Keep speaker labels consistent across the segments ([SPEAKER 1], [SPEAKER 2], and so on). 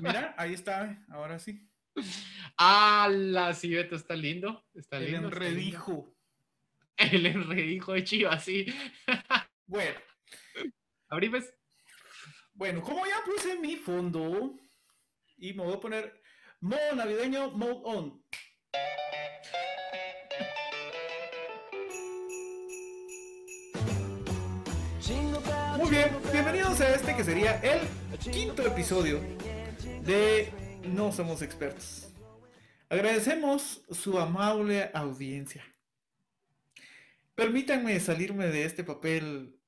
[SPEAKER 1] Bueno, mira, ahí está, ahora sí.
[SPEAKER 2] ¡Hala! Sí, Beto, está lindo. Está
[SPEAKER 1] El
[SPEAKER 2] lindo. está lindo.
[SPEAKER 1] enredijo.
[SPEAKER 2] El enredijo de Chivas, sí.
[SPEAKER 1] Bueno,
[SPEAKER 2] Abrí, pues.
[SPEAKER 1] bueno, como ya puse mi fondo y me voy a poner modo navideño, mode on. Muy bien, bienvenidos a este que sería el quinto episodio de No Somos Expertos. Agradecemos su amable audiencia. Permítanme salirme de este papel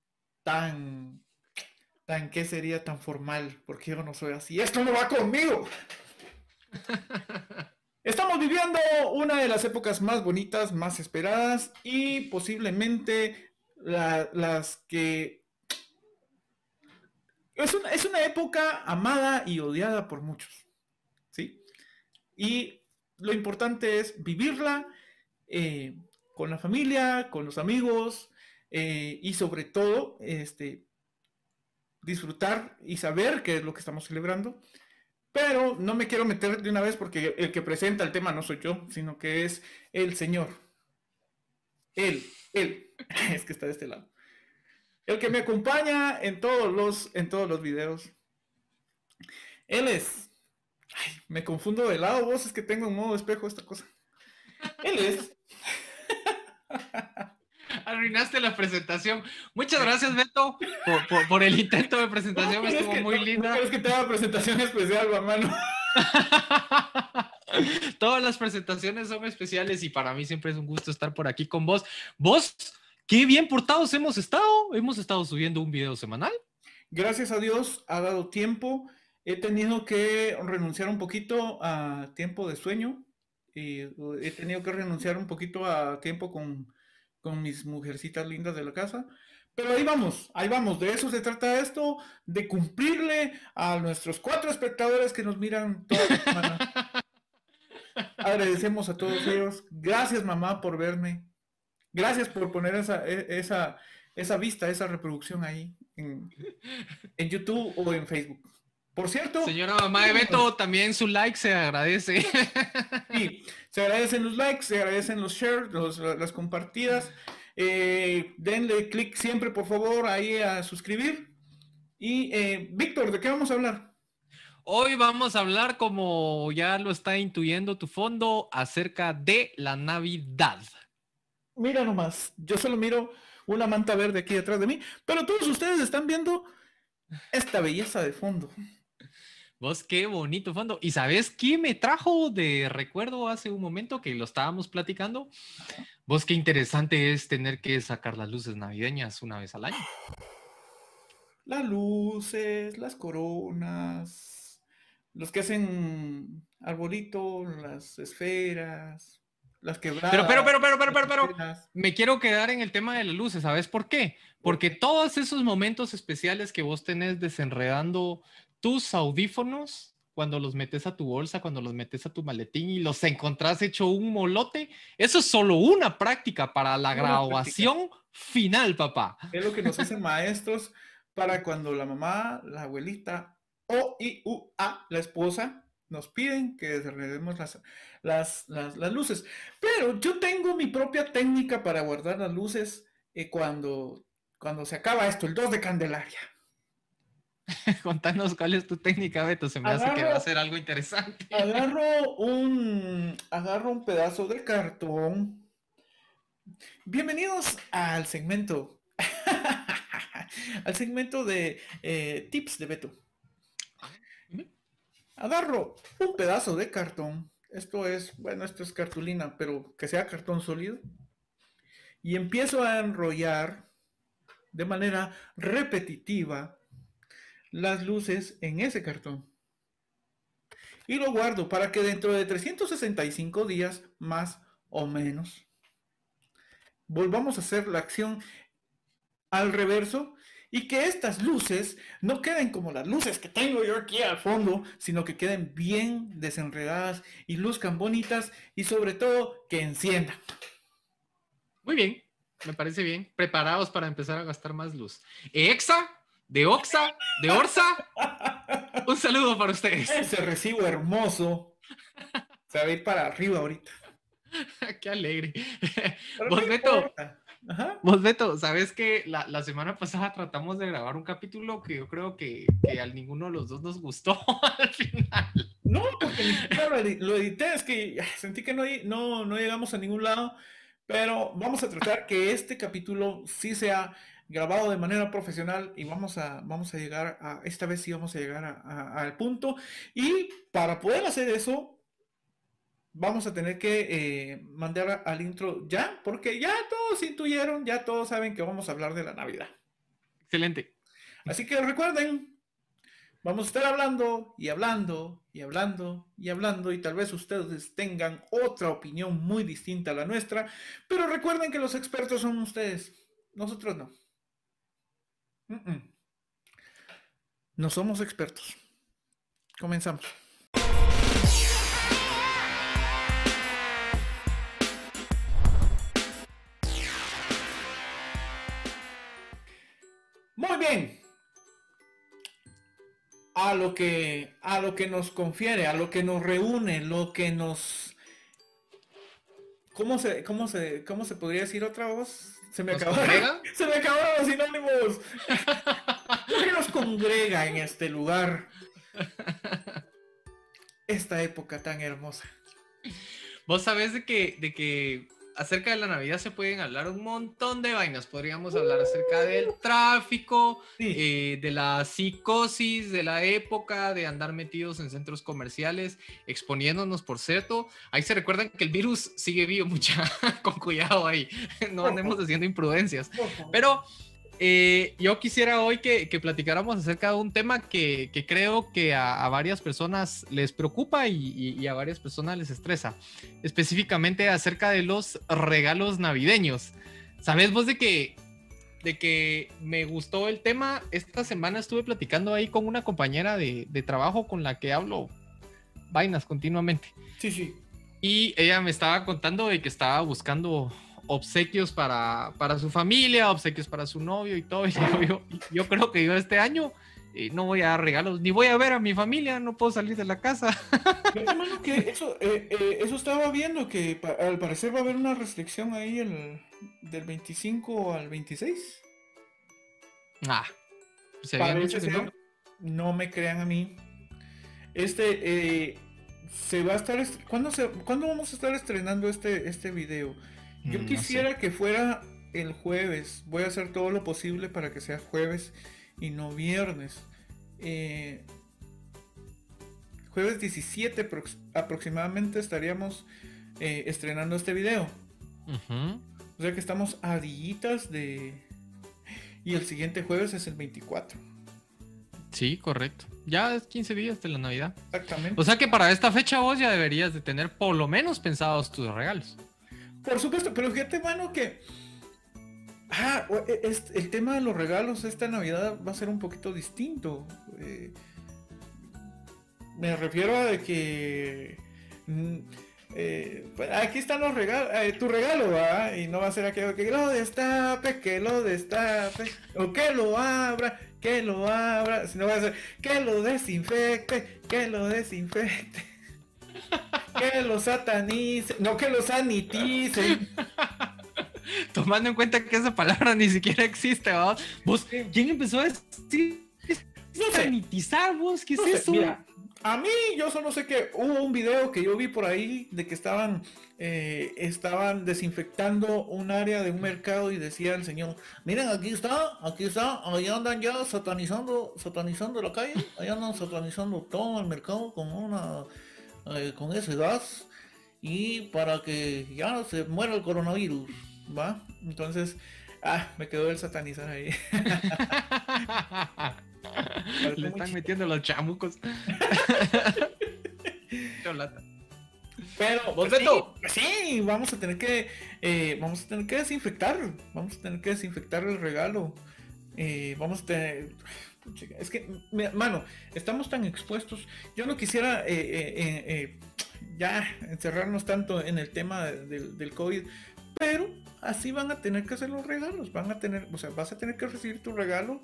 [SPEAKER 1] tan, tan, ¿qué sería tan formal? Porque yo no soy así. Esto no va conmigo. Estamos viviendo una de las épocas más bonitas, más esperadas y posiblemente la- las que... Es una, es una época amada y odiada por muchos, ¿sí? Y lo importante es vivirla eh, con la familia, con los amigos eh, y sobre todo este, disfrutar y saber qué es lo que estamos celebrando. Pero no me quiero meter de una vez porque el que presenta el tema no soy yo, sino que es el Señor. Él, él, es que está de este lado. El que me acompaña en todos los, en todos los videos. Él es. Ay, me confundo de lado, vos es que tengo en modo espejo esta cosa. Él es.
[SPEAKER 2] Arruinaste la presentación. Muchas gracias, Beto, por, por- por el intento de presentación.
[SPEAKER 1] ¿Quieres
[SPEAKER 2] Estuvo
[SPEAKER 1] que-
[SPEAKER 2] muy
[SPEAKER 1] no-
[SPEAKER 2] linda.
[SPEAKER 1] no ¿Quieres que te haga presentación especial, mano?
[SPEAKER 2] Todas las presentaciones son especiales y para mí siempre es un gusto estar por aquí con vos. Vos, qué bien portados hemos estado. Hemos estado subiendo un video semanal.
[SPEAKER 1] Gracias a Dios ha dado tiempo. He tenido que renunciar un poquito a tiempo de sueño. Y he tenido que renunciar un poquito a tiempo con, con mis mujercitas lindas de la casa. Pero ahí vamos, ahí vamos. De eso se trata esto, de cumplirle a nuestros cuatro espectadores que nos miran toda la semana. Agradecemos a todos ellos. Gracias, mamá, por verme. Gracias por poner esa, e- esa, esa vista, esa reproducción ahí en, en YouTube o en Facebook. Por cierto,
[SPEAKER 2] Señora mamá de Beto, también su like se agradece.
[SPEAKER 1] sí, se agradecen los likes, se agradecen los shares, los- las compartidas. Eh, denle clic siempre, por favor, ahí a suscribir. Y eh, Víctor, ¿de qué vamos a hablar?
[SPEAKER 2] Hoy vamos a hablar, como ya lo está intuyendo tu fondo, acerca de la Navidad.
[SPEAKER 1] Mira nomás, yo solo miro una manta verde aquí detrás de mí, pero todos ustedes están viendo esta belleza de fondo.
[SPEAKER 2] Vos, qué bonito fondo. ¿Y sabes qué me trajo de recuerdo hace un momento que lo estábamos platicando? Vos, qué interesante es tener que sacar las luces navideñas una vez al año.
[SPEAKER 1] Las luces, las coronas, los que hacen arbolito, las esferas, las quebradas.
[SPEAKER 2] Pero, pero, pero, pero, pero, pero, me quiero quedar en el tema de las luces. ¿Sabes por qué? Porque todos esos momentos especiales que vos tenés desenredando tus audífonos, cuando los metes a tu bolsa, cuando los metes a tu maletín y los encontrás hecho un molote, eso es solo una práctica para la
[SPEAKER 1] Una
[SPEAKER 2] graduación final, papá.
[SPEAKER 1] Es lo que nos hacen maestros para cuando la mamá, la abuelita o y u, a, la esposa nos piden que desenredemos las, las, las, las luces. Pero yo tengo mi propia técnica para guardar las luces eh, cuando, cuando se acaba esto, el 2 de Candelaria.
[SPEAKER 2] Contanos cuál es tu técnica, Beto. Se me hace que va a ser algo interesante.
[SPEAKER 1] Agarro un, agarro un pedazo de cartón. Bienvenidos al segmento, al segmento de eh, tips de Beto. Agarro un pedazo de cartón. Esto es, bueno, esto es cartulina, pero que sea cartón sólido. Y empiezo a enrollar de manera repetitiva las luces en ese cartón y lo guardo para que dentro de 365 días más o menos volvamos a hacer la acción al reverso y que estas luces no queden como las luces que tengo yo aquí al fondo, sino que queden bien desenredadas y luzcan bonitas y sobre todo que enciendan.
[SPEAKER 2] Muy bien, me parece bien. Preparados para empezar a gastar más luz. ¿Exa? ¿De Oxa? ¿De Orsa? Un saludo para ustedes.
[SPEAKER 1] Ese recibo hermoso se va a ir para arriba ahorita.
[SPEAKER 2] Qué alegre.
[SPEAKER 1] Pero
[SPEAKER 2] Vos,
[SPEAKER 1] no
[SPEAKER 2] Beto,
[SPEAKER 1] importa. Ajá.
[SPEAKER 2] vos, Beto, ¿sabes que la, la semana pasada tratamos de grabar un capítulo que yo creo que, que a ninguno de los dos nos gustó al final?
[SPEAKER 1] No, porque ni siquiera lo, edi- lo edité, es que sentí que no, no, no llegamos a ningún lado, pero vamos a tratar que este capítulo sí sea grabado de manera profesional y vamos a, vamos a llegar a, esta vez sí vamos a llegar a- a- al punto. Y para poder hacer eso, vamos a tener que eh, mandar al intro ya, porque ya todos intuyeron, ya todos saben que vamos a hablar de la Navidad.
[SPEAKER 2] Excelente.
[SPEAKER 1] Así que recuerden, vamos a estar hablando y hablando y hablando y hablando y tal vez ustedes tengan otra opinión muy distinta a la nuestra, pero recuerden que los expertos son ustedes, nosotros no. Mm, mm. No somos expertos. Comenzamos. Muy bien. A lo que a lo que nos confiere, a lo que nos reúne, lo que nos ¿Cómo se cómo se cómo se podría decir otra voz? Se me
[SPEAKER 2] ¿Nos
[SPEAKER 1] acabaron. Se me acabaron los sinónimos. Que nos congrega en este lugar. Esta época tan hermosa.
[SPEAKER 2] Vos sabés de que, de que acerca de la Navidad se pueden hablar un montón de vainas. Podríamos hablar acerca del tráfico,
[SPEAKER 1] Sí.
[SPEAKER 2] eh, de la psicosis, de la época, de andar metidos en centros comerciales, exponiéndonos, por cierto. Ahí se recuerdan que el virus sigue vivo, mucha, con cuidado ahí. No andemos haciendo imprudencias. Pero eh, yo quisiera hoy que, que platicáramos acerca de un tema que, que creo que a, a varias personas les preocupa y, y- y a varias personas les estresa. Específicamente acerca de los regalos navideños. ¿Sabes vos de que, de que me gustó el tema? Esta semana estuve platicando ahí con una compañera de, de trabajo con la que hablo vainas continuamente.
[SPEAKER 1] Sí, sí.
[SPEAKER 2] Y ella me estaba contando de que estaba buscando obsequios para, para su familia, obsequios para su novio y todo. Y yo, yo, yo creo que yo este año eh, no voy a dar regalos, ni voy a ver a mi familia, no puedo salir de la casa.
[SPEAKER 1] Yo que eso, eh, eh, eso estaba viendo que pa- al parecer va a haber una restricción ahí el, del 25 al 26.
[SPEAKER 2] Ah, se habían
[SPEAKER 1] Parece ser,
[SPEAKER 2] no.
[SPEAKER 1] no me crean a mí. Este se va a estar est- ¿cuándo, se, ¿cuándo vamos a estar estrenando este, este video? Yo
[SPEAKER 2] Mm, no
[SPEAKER 1] quisiera
[SPEAKER 2] sé.
[SPEAKER 1] que fuera el jueves. Voy a hacer todo lo posible para que sea jueves y no viernes. Eh, jueves 17 prox- aproximadamente estaríamos eh, estrenando este video. O sea que estamos a dillitas de... Y el siguiente jueves es el 24.
[SPEAKER 2] Sí, correcto. Ya es 15 días de la Navidad.
[SPEAKER 1] Exactamente.
[SPEAKER 2] O sea que para esta fecha vos ya deberías de tener por lo menos pensados tus regalos.
[SPEAKER 1] Por supuesto, pero fíjate, mano, que. Ah, e- el tema de los regalos esta Navidad va a ser un poquito distinto. Eh, me refiero a que. mm, eh, aquí están los regalos, tu regalo, ¿va? Y no va a ser aquello que lo destape, que lo destape, o que lo abra, que lo abra, sino va a ser que lo desinfecte, que lo desinfecte. Que lo satanice, no que lo sanitice.
[SPEAKER 2] Tomando en cuenta que esa palabra ni siquiera existe, ¿verdad? ¿Vos, ¿Quién empezó a decir
[SPEAKER 1] No sé.
[SPEAKER 2] sanitizar vos? ¿Qué es
[SPEAKER 1] sé,
[SPEAKER 2] eso?
[SPEAKER 1] mira, a mí yo solo sé que hubo un video que yo vi por ahí de que estaban eh, estaban desinfectando un área de un mercado y decía el señor, miren aquí está, aquí está, ahí andan ya satanizando, satanizando la calle, ahí andan satanizando todo el mercado con una eh, con ese gas y para que ya se muera el coronavirus, ¿va? Entonces, ah, me quedó el satanizar ahí.
[SPEAKER 2] Le están metiendo los chamucos. Cholata.
[SPEAKER 1] Pero,
[SPEAKER 2] ¿Vos,
[SPEAKER 1] pues, sí, pues sí, vamos a tener que, eh, vamos a tener que desinfectar, vamos a tener que desinfectar el regalo. Eh, vamos a tener, es que, mano, estamos tan expuestos. Yo no quisiera eh, eh, eh, ya encerrarnos tanto en el tema del, del COVID, pero así van a tener que hacer los regalos, van a tener, o sea, vas a tener que recibir tu regalo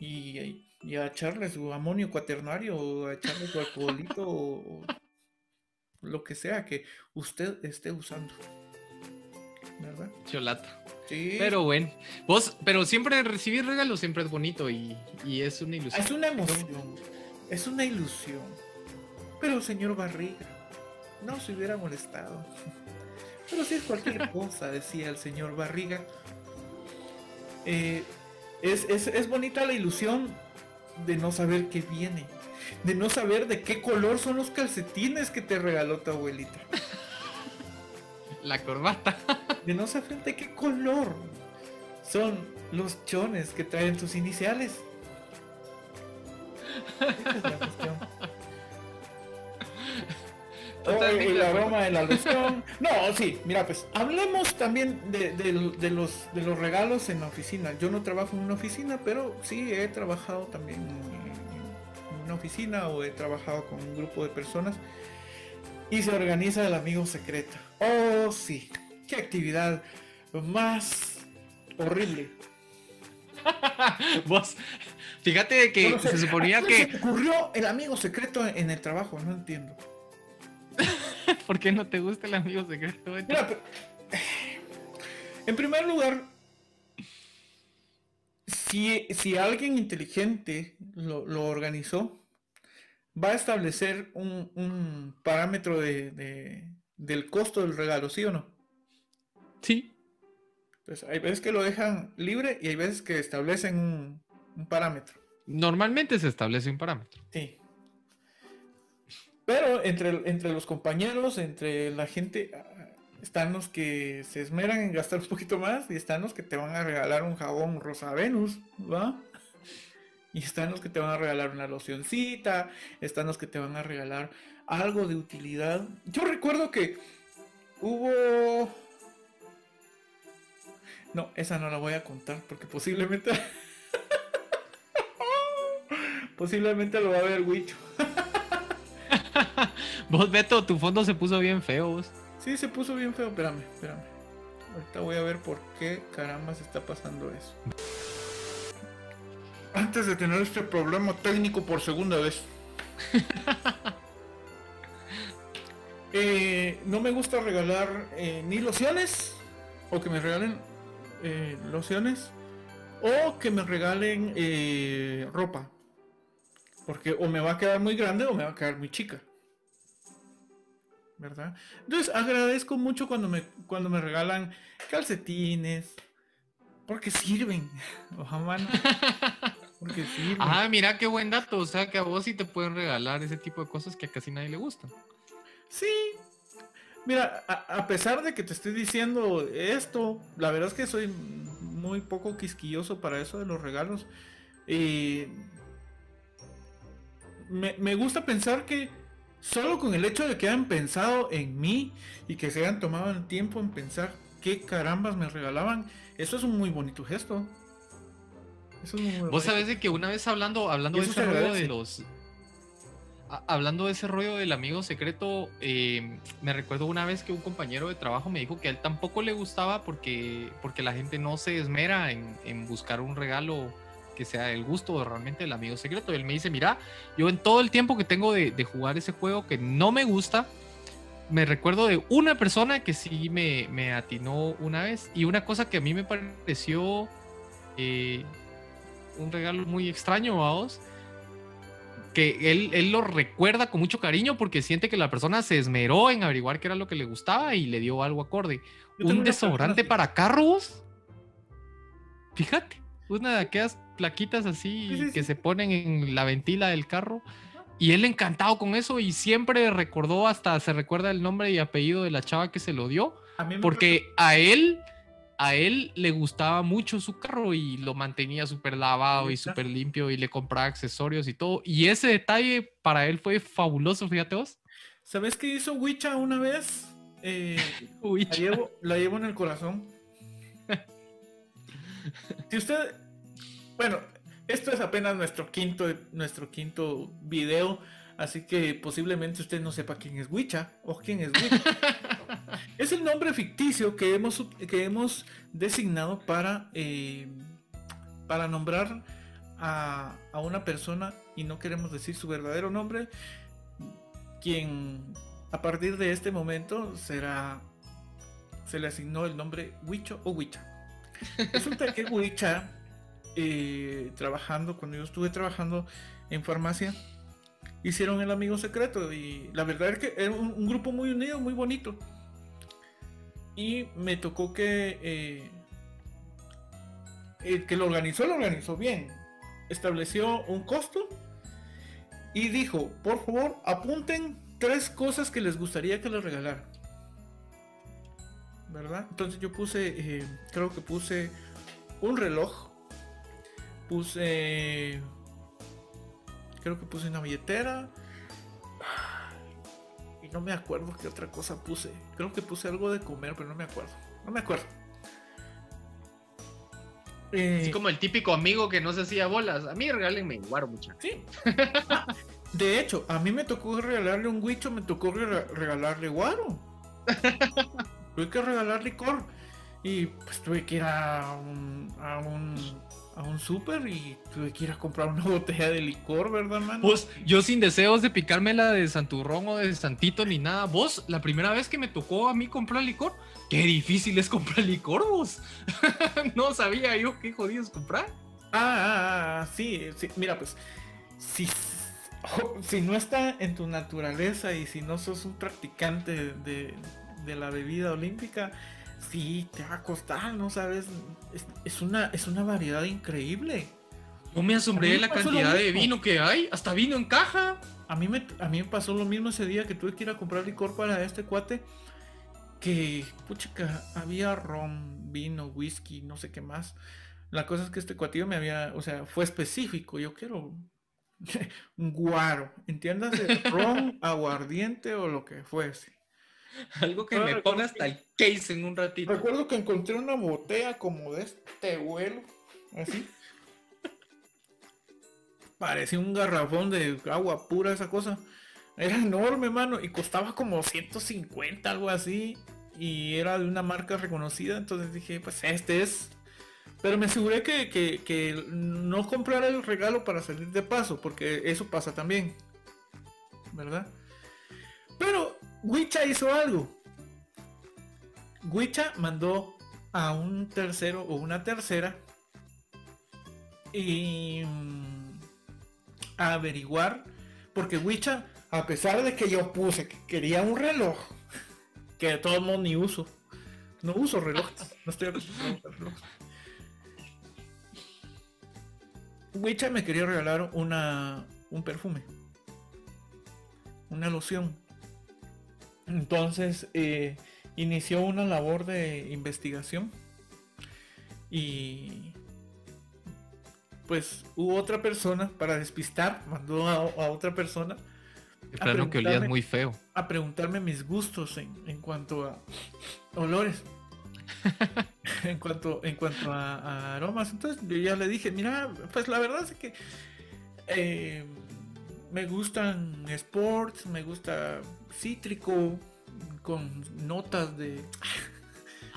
[SPEAKER 1] y, y a echarle su amonio cuaternario o a echarle su alcoholito o, lo que sea que usted esté usando. ¿Verdad?
[SPEAKER 2] Cholato. Sí. Pero bueno, vos, pero siempre recibir regalos siempre es bonito y, y es una ilusión.
[SPEAKER 1] Es una emoción, es una ilusión. Pero señor Barriga, no se hubiera molestado. Pero si es cualquier cosa, decía el señor Barriga. Eh, es, es, es bonita la ilusión de no saber qué viene, de no saber de qué color son los calcetines que te regaló tu abuelita.
[SPEAKER 2] La corbata.
[SPEAKER 1] De no saber de qué color son los chones que traen tus iniciales. y la broma de la alusión. No, sí, mira, pues hablemos también de, los, de los regalos en la oficina. Yo no trabajo en una oficina, pero sí he trabajado también en una oficina o he trabajado con un grupo de personas y se organiza el amigo secreto. Oh, sí, qué actividad más horrible.
[SPEAKER 2] Vos, fíjate que se suponía que.
[SPEAKER 1] Se ocurrió el amigo secreto en el trabajo, no entiendo.
[SPEAKER 2] ¿Por qué no te gusta el amigo secreto?
[SPEAKER 1] en primer lugar, si, si alguien inteligente lo, organizó, va a establecer un, parámetro de, del costo del regalo, ¿sí o no?
[SPEAKER 2] Sí.
[SPEAKER 1] Pues hay veces que lo dejan libre y hay veces que establecen un, un parámetro.
[SPEAKER 2] Normalmente se establece un parámetro.
[SPEAKER 1] Sí. Pero entre, entre los compañeros, entre la gente, ah, están los que se esmeran en gastar un poquito más y están los que te van a regalar un jabón Rosa Venus, ¿va? Y están los que te van a regalar una locioncita, están los que te van a regalar algo de utilidad. Yo recuerdo que hubo... No, esa no la voy a contar porque posiblemente... posiblemente lo va a ver Wicho.
[SPEAKER 2] vos, Beto, tu fondo se puso bien feo, vos.
[SPEAKER 1] Sí, se puso bien feo. Espérame, espérame. Ahorita voy a ver por qué caramba se está pasando eso. Antes de tener este problema técnico por segunda vez. Eh, no me gusta regalar eh, ni lociones. O que me regalen eh, lociones. O que me regalen ropa. Porque o me va a quedar muy grande o me va a quedar muy chica. ¿Verdad? Entonces agradezco mucho cuando me, cuando me regalan calcetines. Porque sirven.
[SPEAKER 2] Porque sirven. Ah, mira qué buen dato. O sea que a vos sí te pueden regalar ese tipo de cosas que a casi nadie le gustan.
[SPEAKER 1] Sí. Mira, a, pesar de que te estoy diciendo esto, la verdad es que soy muy poco quisquilloso para eso de los regalos. Y me, gusta pensar que solo con el hecho de que hayan pensado en mí y que se hayan tomado el tiempo en pensar qué carambas me regalaban, eso es un muy bonito gesto.
[SPEAKER 2] Vos sabés de que una vez hablando, hablando de rollo de los. Hablando de ese rollo del amigo secreto, eh, me recuerdo una vez que un compañero de trabajo me dijo que a él tampoco le gustaba porque, porque la gente no se esmera en, en buscar un regalo que sea el gusto realmente del amigo secreto. Y él me dice, mira, yo en todo el tiempo que tengo de, jugar ese juego que no me gusta, me recuerdo de una persona que sí me, me atinó una vez. Y una cosa que a mí me pareció eh, un regalo muy extraño a vos, que él, él, lo recuerda con mucho cariño porque siente que la persona se esmeró en averiguar qué era lo que le gustaba y le dio algo acorde. Un desodorante para carros. Fíjate, una de aquellas plaquitas así que se ponen en la ventila del carro. Y él encantado con eso y siempre recordó, hasta se recuerda el nombre y apellido de la chava que se lo dio. porque a él, a él le gustaba mucho su carro y lo mantenía súper lavado y súper limpio y le compraba accesorios y todo. Y ese detalle para él fue fabuloso, fíjate vos.
[SPEAKER 1] ¿Sabes qué hizo Wicha una vez? Eh, la, llevo, la llevo en el corazón. si usted bueno, esto es apenas nuestro quinto, nuestro quinto video, así que posiblemente usted no sepa quién es Wicha o quién es Wicha. es el nombre ficticio que hemos, que hemos designado para, eh, para nombrar a, a una persona, y no queremos decir su verdadero nombre, quien a partir de este momento será se le asignó el nombre Huicho o Huicha. Resulta que Huicha, eh, trabajando, cuando yo estuve trabajando en farmacia, hicieron el amigo secreto y la verdad es que era un, grupo muy unido, muy bonito. Y me tocó que eh, el que lo organizó, lo organizó bien. Estableció un costo y dijo, por favor, apunten tres cosas que les gustaría que les regalara. ¿Verdad? Entonces yo puse, eh, creo que puse un reloj, puse, creo que puse una billetera, no me acuerdo qué otra cosa puse. Creo que puse algo de comer, pero no me acuerdo. No me acuerdo.
[SPEAKER 2] Así como el típico amigo que no se hacía bolas. A mí regálenme guaro, muchachos. Sí.
[SPEAKER 1] De hecho, a mí me tocó regalarle un huicho, me tocó regalarle guaro. tuve que regalar licor. Y pues tuve que ir a un, a un, a un súper y tuve que ir a comprar una botella de licor, ¿verdad, mano?
[SPEAKER 2] Pues yo sin deseos de picarme la de Santurrón o de Santito ni nada. Vos, la primera vez que me tocó a mí comprar licor, qué difícil es comprar licor, vos. no sabía yo qué jodidos comprar.
[SPEAKER 1] Ah, ah, ah, sí, sí. Mira, pues, si si no está en tu naturaleza y si no sos un practicante de, la bebida olímpica, sí, te va a costar, ¿no sabes? Es, una, es una variedad increíble.
[SPEAKER 2] No me asombré de la cantidad de vino que hay, hasta vino en caja.
[SPEAKER 1] A mí, me, a mí me pasó lo mismo ese día que tuve que ir a comprar licor para este cuate. Que, puchica, había ron, vino, whisky, no sé qué más. La cosa es que este cuatillo me había, o sea, fue específico. Yo quiero un guaro, entiéndase, ron, aguardiente o lo que fuese.
[SPEAKER 2] Algo que me ponga hasta el case en un ratito.
[SPEAKER 1] Recuerdo que encontré una botella como de este vuelo, así. Parecía un garrafón de agua pura esa cosa. Era enorme, mano, y costaba como 150, algo así. Y era de una marca reconocida, entonces dije, pues este es pero me aseguré que, no comprara el regalo para salir de paso, porque eso pasa también. ¿Verdad? Pero Wicha hizo algo. Wicha mandó a un tercero o una tercera y mm, a averiguar, porque Wicha, a pesar de que yo puse que quería un reloj, que de todos modos ni uso, no uso reloj, no estoy reloj. Wicha me quería regalar una, un perfume, una loción. Entonces eh, inició una labor de investigación y pues hubo otra persona para despistar, mandó a, otra persona.
[SPEAKER 2] Claro que olías muy feo.
[SPEAKER 1] A preguntarme mis gustos en, en cuanto a olores. en cuanto, en cuanto a, aromas. Entonces yo ya le dije, mira, pues la verdad es que eh, me gustan sports, me gusta cítrico, con notas de...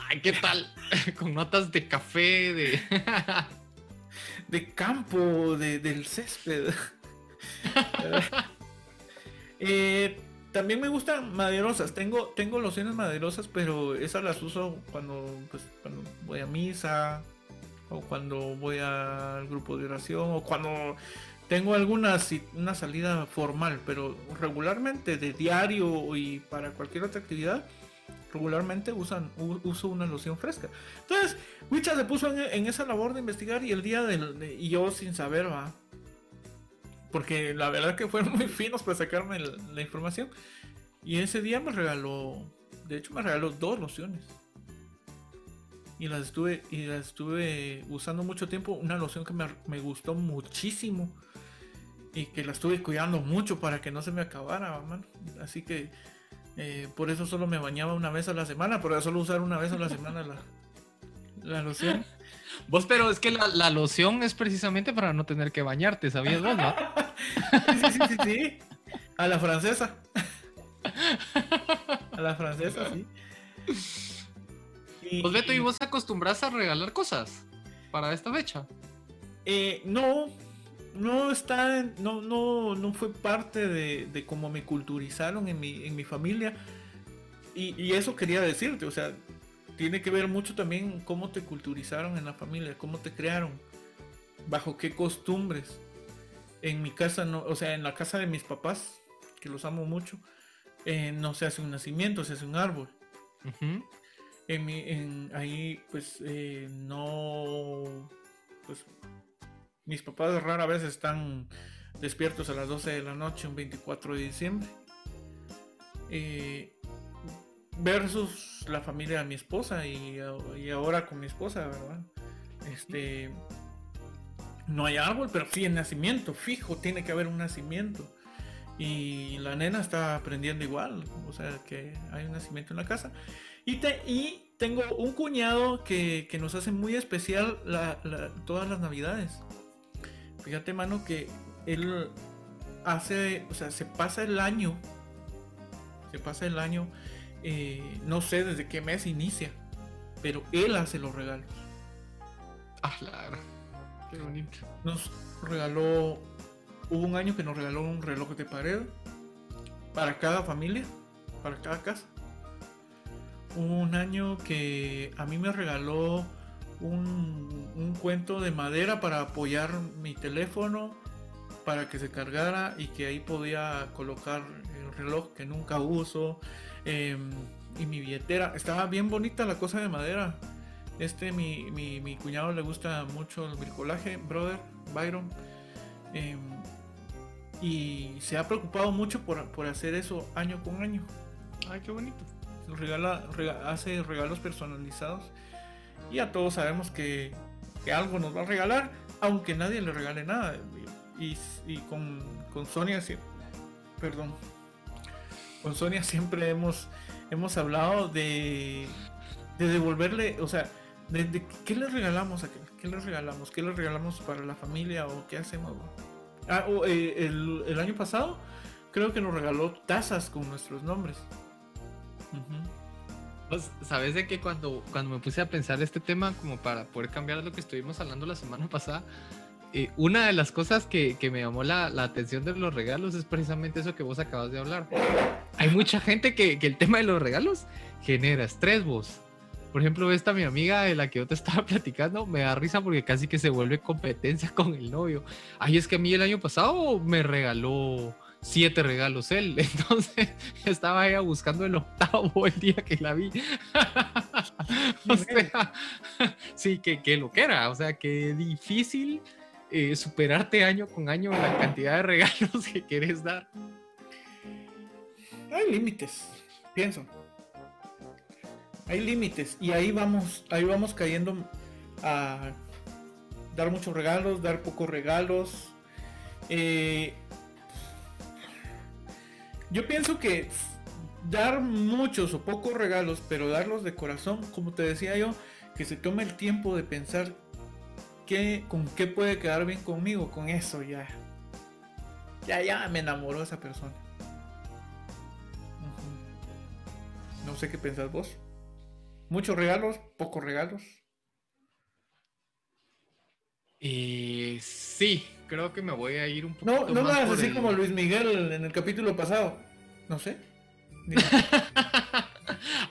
[SPEAKER 2] Ay, ¿qué tal? con notas de café, de...
[SPEAKER 1] de campo, de, del césped. eh, también me gustan maderosas. Tengo, tengo lociones maderosas, pero esas las uso cuando, pues, cuando voy a misa o cuando voy al grupo de oración o cuando tengo alguna una salida formal, pero regularmente de diario y para cualquier otra actividad, regularmente usan, uso una loción fresca. Entonces, Wicha se puso en, esa labor de investigar y el día del, y yo sin saber, va, porque la verdad que fueron muy finos para sacarme la, información. Y ese día me regaló, de hecho me regaló dos lociones. Y las estuve, y las estuve usando mucho tiempo. Una loción que me, gustó muchísimo. Y que la estuve cuidando mucho para que no se me acabara, Así que eh, por eso solo me bañaba una vez a la semana. Por eso solo usar una vez a la semana la, la loción.
[SPEAKER 2] Vos, pero es que la, loción es precisamente para no tener que bañarte, ¿sabías vos, no?
[SPEAKER 1] sí, sí, sí, sí. A la francesa. A la francesa, sí.
[SPEAKER 2] Y, vos, ¿y vos acostumbras a regalar cosas para esta fecha?
[SPEAKER 1] Eh, no, no está, no, no, no fue parte de, de cómo me culturizaron en mi, en mi familia. Y, y, eso quería decirte, o sea, tiene que ver mucho también cómo te culturizaron en la familia, cómo te crearon, bajo qué costumbres. En mi casa, no, o sea, en la casa de mis papás, que los amo mucho, eh, no se hace un nacimiento, se hace un árbol. en, mi, en ahí, pues, eh, no, pues, mis papás rara vez están despiertos a las 12 de la noche, un 24 de diciembre. Versus la familia de mi esposa y, ahora con mi esposa, ¿verdad? Este, no hay árbol, pero sí el nacimiento, fijo, tiene que haber un nacimiento. Y la nena está aprendiendo igual, o sea que hay un nacimiento en la casa. Y, te, y tengo un cuñado que, nos hace muy especial todas las navidades. Fíjate, mano, que él hace, o sea, se pasa el año, se pasa el año eh, no sé desde qué mes inicia, pero él hace los regalos.
[SPEAKER 2] Ah, claro. Qué bonito.
[SPEAKER 1] Nos regaló, hubo un año que nos regaló un reloj de pared para cada familia, para cada casa. Hubo un año que a mí me regaló un, un cuento de madera para apoyar mi teléfono para que se cargara y que ahí podía colocar el reloj que nunca uso. Em, y mi billetera. Estaba bien bonita la cosa de madera. Este, mi, mi, cuñado le gusta mucho el bricolaje, brother, Byron. Em, y se ha preocupado mucho por, hacer eso año con año.
[SPEAKER 2] Ay, qué bonito.
[SPEAKER 1] Regala, hace regalos personalizados. Y a todos sabemos que, algo nos va a regalar, aunque nadie le regale nada. Y, y con, con Sonia, perdón, con Sonia siempre hemos, hemos hablado de, de devolverle, o sea, qué le regalamos a qué le regalamos, qué le regalamos para la familia o qué hacemos. Ah, eh, el, año pasado creo que nos regaló tazas con nuestros nombres.
[SPEAKER 2] Sabes de que cuando, cuando me puse a pensar este tema, como para poder cambiar lo que estuvimos hablando la semana pasada, eh, una de las cosas que, que me llamó la, la, atención de los regalos es precisamente eso que vos acabas de hablar. Hay mucha gente que, que el tema de los regalos genera estrés, vos. Por ejemplo, esta mi amiga de la que yo te estaba platicando me da risa porque casi que se vuelve competencia con el novio. Ay, es que a mí el año pasado me regaló siete regalos él. Entonces estaba ella buscando el octavo el día que la vi. o sea, sí, que, que lo que era. O sea, que difícil eh, superarte año con año la cantidad de regalos que quieres dar.
[SPEAKER 1] Hay límites, pienso. Hay límites y ahí vamos, ahí vamos cayendo a dar muchos regalos, dar pocos regalos. Eh, yo pienso que dar muchos o pocos regalos, pero darlos de corazón, como te decía yo, que se tome el tiempo de pensar con qué puede quedar bien conmigo, con eso ya. Ya, ya me enamoró esa persona. No sé qué pensás vos. Muchos regalos, pocos regalos.
[SPEAKER 2] Y sí, creo que me voy a ir un poco.
[SPEAKER 1] No, no me hagas así como Luis Miguel en el capítulo pasado. No sé.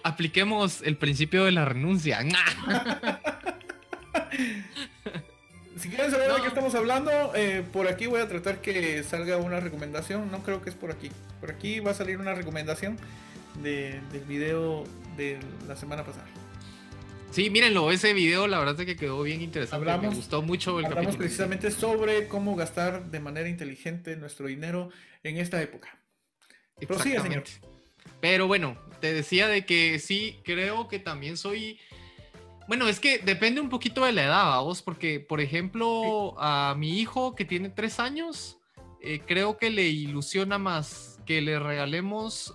[SPEAKER 2] Apliquemos el principio de la renuncia.
[SPEAKER 1] si quieren saber de qué estamos hablando, eh, por aquí voy a tratar que salga una recomendación. No creo que es por aquí. Por aquí va a salir una recomendación del video de la semana pasada.
[SPEAKER 2] Sí, mírenlo, ese video la verdad es que quedó bien interesante. me gustó mucho
[SPEAKER 1] el hablamos precisamente sobre cómo gastar de manera inteligente nuestro dinero en esta época. Prosigue, señor.
[SPEAKER 2] Pero bueno, te decía de que sí, creo que también soy bueno, es que depende un poquito de la edad, vos, porque, por ejemplo, a mi hijo que tiene tres años, eh, creo que le ilusiona más que le regalemos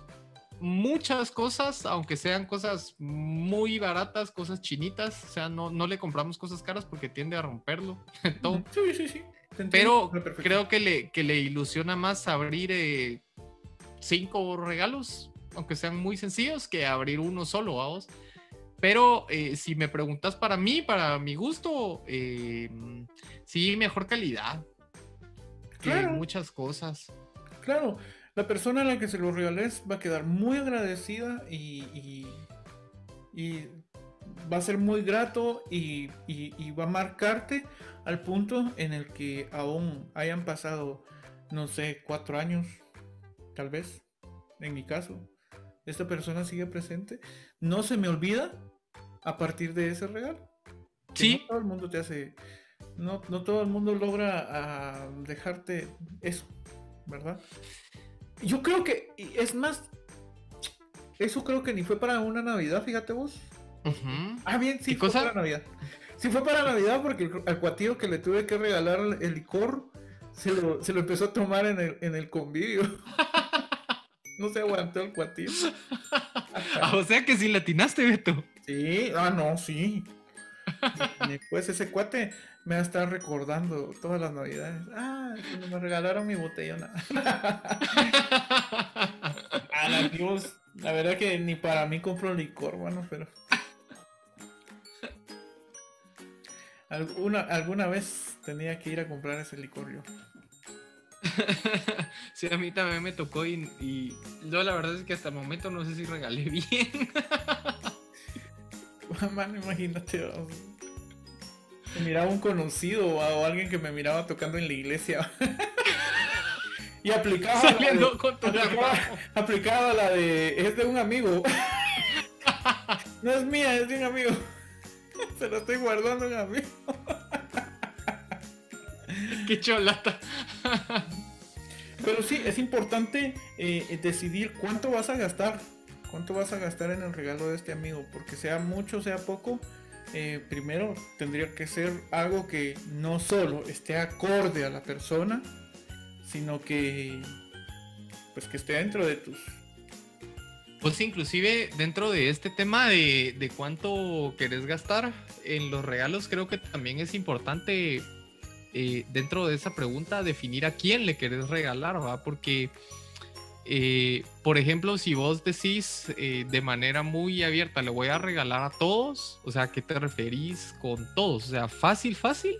[SPEAKER 2] muchas cosas, aunque sean cosas muy baratas, cosas chinitas, o sea, no, no le compramos cosas caras porque tiende a romperlo. todo.
[SPEAKER 1] Sí, sí, sí.
[SPEAKER 2] Pero creo que le, que le ilusiona más abrir eh, cinco regalos, aunque sean muy sencillos, que abrir uno solo, vamos. Pero eh, si me preguntas para mí, para mi gusto, eh, sí, mejor calidad. que muchas cosas.
[SPEAKER 1] Claro, la persona a la que se lo regales va a quedar muy agradecida y, y, va a ser muy grato y, va a marcarte al punto en el que aún hayan pasado, no sé, cuatro años, tal vez, en mi caso. Esta persona sigue presente. No se me olvida a partir de ese regalo.
[SPEAKER 2] Sí.
[SPEAKER 1] No todo el mundo te hace. No, no todo el mundo logra ah, dejarte eso, ¿verdad? Yo creo que, es más, eso creo que ni fue para una Navidad, fíjate vos. Ah, bien, sí fue para Navidad. Sí fue para Navidad porque al cuatillo que le tuve que regalar el licor se lo, se lo empezó a tomar en el, en el convivio. no se aguantó el cuatillo.
[SPEAKER 2] Ah, o sea que sí latinaste, Beto.
[SPEAKER 1] Sí, ah, no, sí. Pues ese cuate me va a estar recordando todas las navidades. Ah, me regalaron mi botellona. ah, la verdad que ni para mí compro licor, bueno, pero. Alguna, alguna vez tenía que ir a comprar ese licor yo.
[SPEAKER 2] sí, a mí también me tocó y, y, yo la verdad es que hasta el momento no sé si regalé bien.
[SPEAKER 1] Mano, imagínate. Me miraba un conocido o alguien que me miraba tocando en la iglesia. y aplicaba.
[SPEAKER 2] Saliendo con tu
[SPEAKER 1] aplicaba, la de. Es de un amigo. no es mía, es de un amigo. Se lo estoy guardando un amigo.
[SPEAKER 2] Qué cholata.
[SPEAKER 1] Pero sí, es importante eh, decidir cuánto vas a gastar. Cuánto vas a gastar en el regalo de este amigo. Porque sea mucho, sea poco eh, primero tendría que ser algo que no solo esté acorde a la persona, sino que pues que esté dentro de tus
[SPEAKER 2] pues inclusive dentro de este tema de, de, cuánto querés gastar en los regalos, creo que también es importante eh, dentro de esa pregunta definir a quién le querés regalar, ¿va? Porque eh, por ejemplo, si vos decís eh, de manera muy abierta, le voy a regalar a todos, o sea, ¿qué te referís con todos? O sea, fácil, fácil,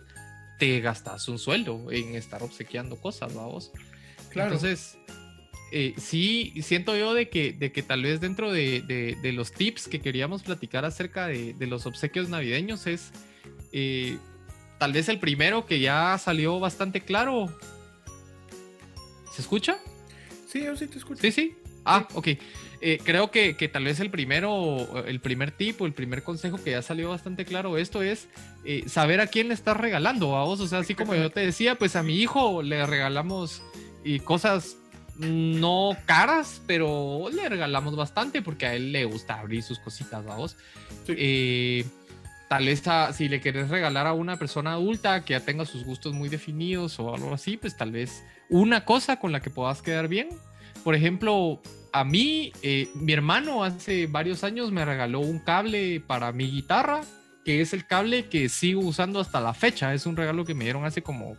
[SPEAKER 2] te gastas un sueldo en estar obsequiando cosas, vos? Claro. Entonces, eh, sí, siento yo de que, de que tal vez dentro de, los tips que queríamos platicar acerca de, los obsequios navideños es tal vez el primero que ya salió bastante claro. ¿Se escucha?
[SPEAKER 1] Sí, yo sí te escucho.
[SPEAKER 2] Sí, sí. Ah, ok. Eh, creo que, tal vez el primero, el primer tipo, el primer consejo que ya salió bastante claro, esto es eh, saber a quién le estás regalando a vos. O sea, así como yo te decía, pues a mi hijo le regalamos y cosas no caras, pero le regalamos bastante porque a él le gusta abrir sus cositas, a vos. Eh, tal vez si le querés regalar a una persona adulta que ya tenga sus gustos muy definidos o algo así, pues tal vez una cosa con la que puedas quedar bien. Por ejemplo, a mí, eh, mi hermano hace varios años me regaló un cable para mi guitarra, que es el cable que sigo usando hasta la fecha. Es un regalo que me dieron hace como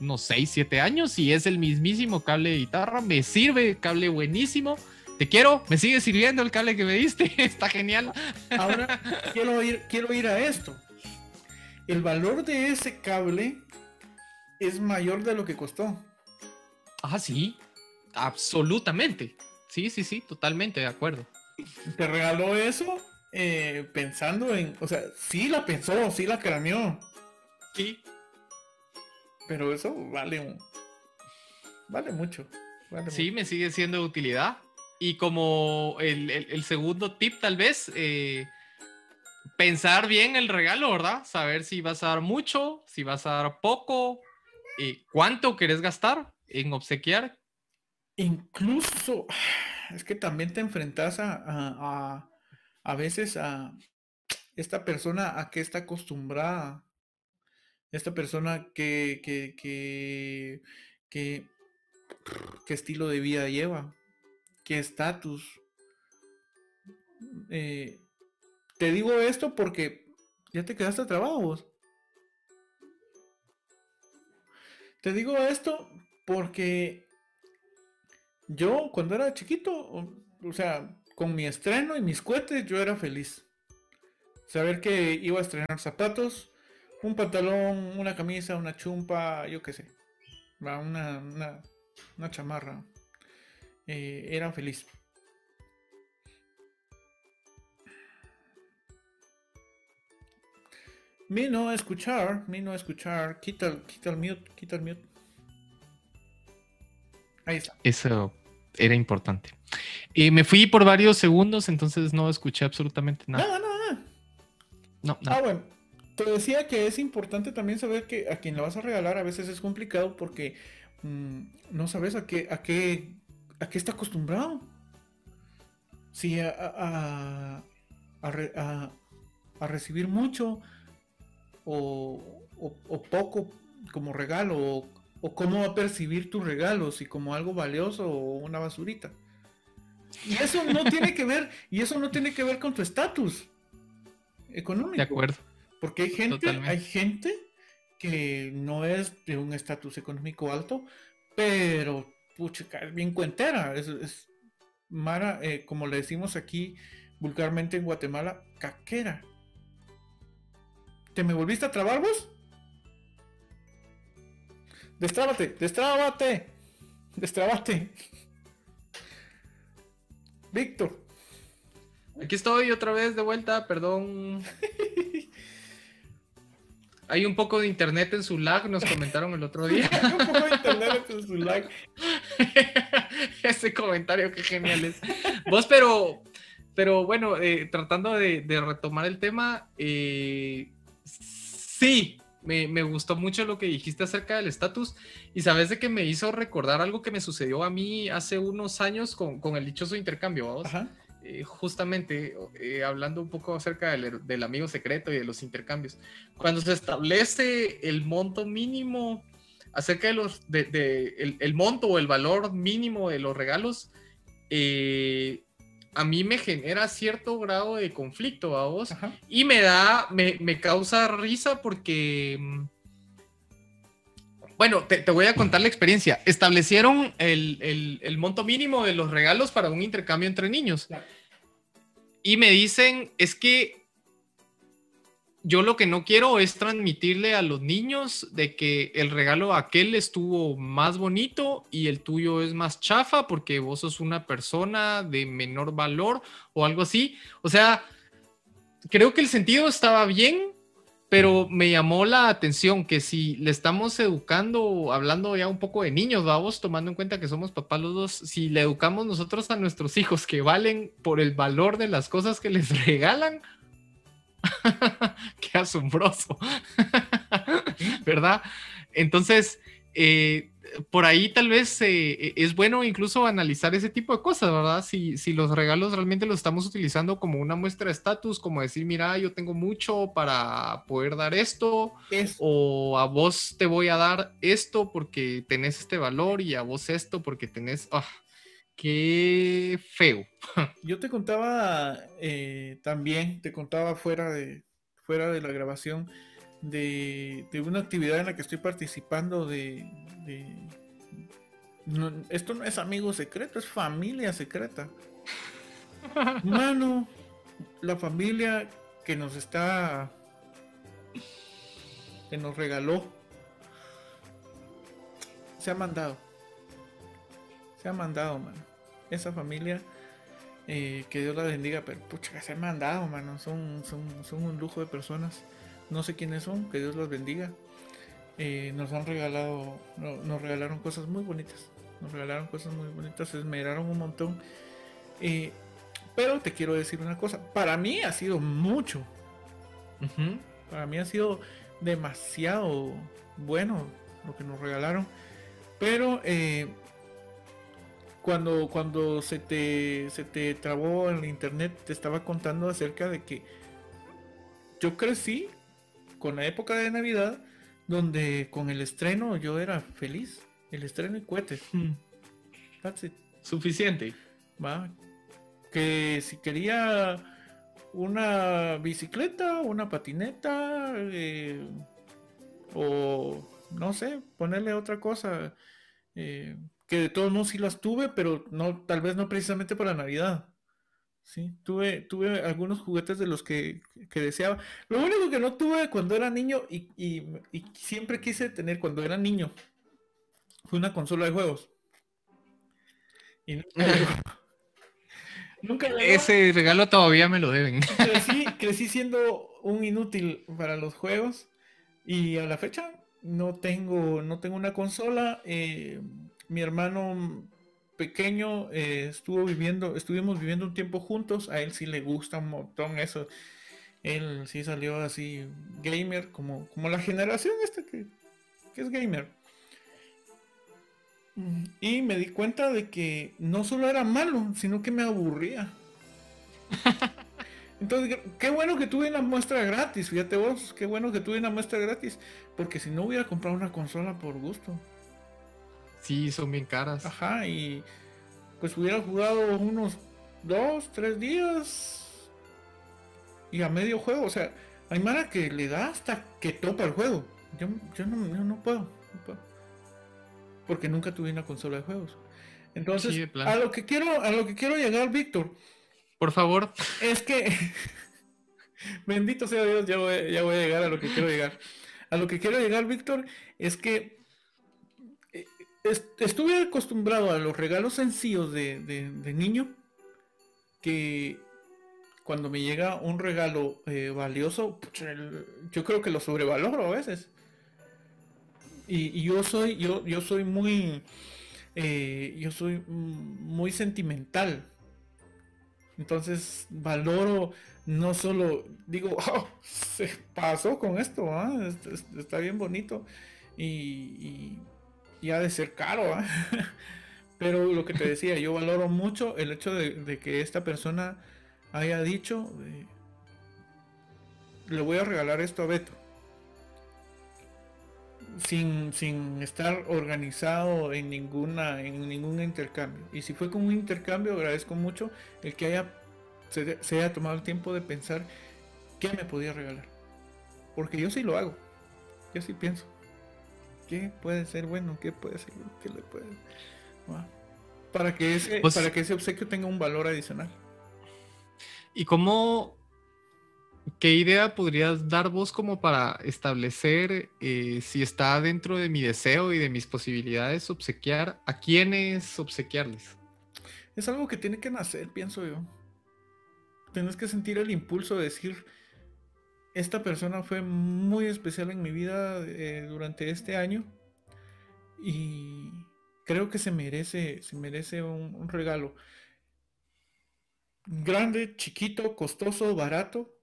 [SPEAKER 2] unos 6, 7 años y es el mismísimo cable de guitarra. Me sirve, cable buenísimo. Te quiero, me sigue sirviendo el cable que me diste, está genial.
[SPEAKER 1] Ahora quiero ir, quiero ir a esto. El valor de ese cable es mayor de lo que costó.
[SPEAKER 2] Ah, sí, absolutamente. Sí, sí, sí, totalmente de acuerdo.
[SPEAKER 1] Te regaló eso eh, pensando en, o sea, sí la pensó, sí la craneó.
[SPEAKER 2] Sí.
[SPEAKER 1] Pero eso vale, vale mucho.
[SPEAKER 2] sí, me sigue siendo de utilidad. Y como el, segundo tip, tal vez, eh, pensar bien el regalo, ¿verdad? Saber si vas a dar mucho, si vas a dar poco, eh, cuánto querés gastar en obsequiar.
[SPEAKER 1] Incluso, es que también te enfrentas a, a, veces a esta persona a que está acostumbrada, esta persona que, que, que, que, qué estilo de vida lleva, qué estatus. Eh, te digo esto porque ya te quedaste trabajo Te digo esto porque yo cuando era chiquito, o, sea, con mi estreno y mis cohetes, yo era feliz. Saber que iba a estrenar zapatos, un pantalón, una camisa, una chumpa, yo qué sé. una, una, una chamarra. Eh, era feliz. Mi no escuchar, mi no escuchar. Quita, el- quita el mute, quita el mute. Ahí está.
[SPEAKER 2] Eso era importante. Eh, me fui por varios segundos, entonces no escuché absolutamente nada.
[SPEAKER 1] Nada, nada, nada.
[SPEAKER 2] No,
[SPEAKER 1] Ah,
[SPEAKER 2] nada.
[SPEAKER 1] bueno. Te decía que es importante también saber que a quien le vas a regalar a veces es complicado porque mm, no sabes a qué, a qué, a qué está acostumbrado. Si a, a- a- a re- a- a recibir mucho o, o- o poco como regalo o, o cómo va a percibir tus regalos, si como algo valioso o una basurita. Y eso no tiene que ver, y eso no tiene que ver con tu estatus económico.
[SPEAKER 2] De acuerdo.
[SPEAKER 1] Porque hay gente,
[SPEAKER 2] Totalmente.
[SPEAKER 1] hay gente que no es de un estatus económico alto, pero pucha, es bien cuentera. Es, es Mara, eh, como le decimos aquí vulgarmente en Guatemala, caquera. ¿Te me volviste a trabar vos? Destrábate, destrábate, destrábate. Víctor,
[SPEAKER 2] Aquí estoy otra vez de vuelta, perdón. Hay un poco de internet en su lag, nos comentaron el otro día.
[SPEAKER 1] un poco de internet en su like.
[SPEAKER 2] Ese comentario, qué genial es. Vos, pero, pero bueno, eh, tratando de, de retomar el tema, eh, sí, me, me gustó mucho lo que dijiste acerca del estatus y sabes de que me hizo recordar algo que me sucedió a mí hace unos años con, con el dichoso intercambio, ¿vamos?
[SPEAKER 1] Ajá.
[SPEAKER 2] Eh, justamente eh, hablando un poco acerca del, del amigo secreto y de los intercambios. Cuando se establece el monto mínimo acerca de los de, de- el, el monto o el valor mínimo de los regalos, eh, a mí me genera cierto grado de conflicto a vos
[SPEAKER 1] Ajá.
[SPEAKER 2] y me da, me, me causa risa porque, mm, bueno, te, te voy a contar la experiencia. Establecieron el, el- el monto mínimo de los regalos para un intercambio entre niños.
[SPEAKER 1] Claro.
[SPEAKER 2] Y me dicen, es que yo lo que no quiero es transmitirle a los niños de que el regalo aquel estuvo más bonito y el tuyo es más chafa porque vos sos una persona de menor valor o algo así. O sea, creo que el sentido estaba bien, pero me llamó la atención que si le estamos educando, hablando ya un poco de niños, vamos, tomando en cuenta que somos papás los dos, si le educamos nosotros a nuestros hijos que valen por el valor de las cosas que les regalan, qué asombroso, ¿verdad? Entonces, eh, por ahí tal vez eh, es bueno incluso analizar ese tipo de cosas, ¿verdad? Si, si los regalos realmente los estamos utilizando como una muestra de estatus, como decir, mira, yo tengo mucho para poder dar esto,
[SPEAKER 1] Es,
[SPEAKER 2] o a vos te voy a dar esto porque tenés este valor y a vos esto porque tenés... ah, qué feo.
[SPEAKER 1] Yo te contaba eh, también, te contaba fuera de, fuera de la grabación de, de una actividad en la que estoy participando de... de- no, esto no es amigo secreto, es familia secreta. Mano, la familia que nos está... que nos regaló. Se ha mandado. Se ha mandado, mano. Esa familia, eh, que Dios la bendiga, pero pucha, que se han mandado, mano. Son, son, son un lujo de personas. No sé quiénes son, que Dios las bendiga. Eh, nos han regalado, no- nos regalaron cosas muy bonitas. Nos regalaron cosas muy bonitas, se esmeraron un montón. Eh, pero te quiero decir una cosa, para mí ha sido mucho. Para mí ha sido demasiado bueno lo que nos regalaron. Pero eh, cuando, cuando se, te, se te trabó en internet, te estaba contando acerca de que yo crecí con la época de Navidad, donde con el estreno yo era feliz. El estreno y cohetes.
[SPEAKER 2] Mm,
[SPEAKER 1] That's it.
[SPEAKER 2] Suficiente.
[SPEAKER 1] ¿va? Que si quería una bicicleta, una patineta, eh, o no sé, ponerle otra cosa, eh, que de todos modos sí las tuve, pero no, tal vez no precisamente para Navidad. Sí, tuve, tuve algunos juguetes de los que, que deseaba. Lo único que no tuve cuando era niño y, y- y siempre quise tener cuando era niño, fue una consola de juegos. Y
[SPEAKER 2] nunca Ese regalo todavía me lo deben.
[SPEAKER 1] Crecí, crecí siendo un inútil para los juegos y a la fecha no tengo, no tengo una consola. Eh, mi hermano pequeño eh, estuvo viviendo, estuvimos viviendo un tiempo juntos. A él sí le gusta un montón eso. Él sí salió así gamer, como, como la generación esta que, que es gamer. Y me di cuenta de que no solo era malo, sino que me aburría. Entonces, qué bueno que tuve una muestra gratis, fíjate vos, qué bueno que tuve una muestra gratis, porque si no hubiera comprado una consola por gusto.
[SPEAKER 2] Sí, son bien caras.
[SPEAKER 1] Ajá, y pues hubiera jugado unos dos, tres días y a medio juego, o sea, hay mara que le da hasta que topa el juego. Yo, yo, no, no, puedo, no puedo, porque nunca tuve una consola de juegos. Entonces, a lo que quiero, a lo que quiero llegar, Víctor,
[SPEAKER 2] por favor.
[SPEAKER 1] Es que, bendito sea Dios, ya voy, a llegar a lo que quiero llegar. A lo que quiero llegar, Víctor, es que estuve acostumbrado a los regalos sencillos de, niño, que cuando me llega un regalo eh, valioso, yo creo que lo sobrevaloro a veces. Y, yo soy, yo, yo soy muy, eh, yo soy muy sentimental. Entonces valoro no solo, digo, oh, se pasó con esto, ¿ah? está bien bonito y, ha de ser caro, ¿ah? pero lo que te decía, yo valoro mucho el hecho de, que esta persona haya dicho, eh, le voy a regalar esto a Beto sin, estar organizado en ninguna en ningún intercambio. Y si fue con un intercambio, agradezco mucho el que haya se, haya tomado el tiempo de pensar qué me podía regalar. Porque yo sí lo hago. Yo sí pienso. ¿Qué puede ser bueno? ¿Qué puede ser ¿Qué le puede? Para que ese, pues para que ese obsequio tenga un valor adicional.
[SPEAKER 2] ¿Y cómo ¿Qué idea podrías dar vos como para establecer eh, si está dentro de mi deseo y de mis posibilidades obsequiar? ¿A quiénes obsequiarles?
[SPEAKER 1] Es algo que tiene que nacer, pienso yo. Tienes que sentir el impulso de decir, esta persona fue muy especial en mi vida eh, durante este año y creo que se merece, se merece un regalo. Grande, chiquito, costoso, barato,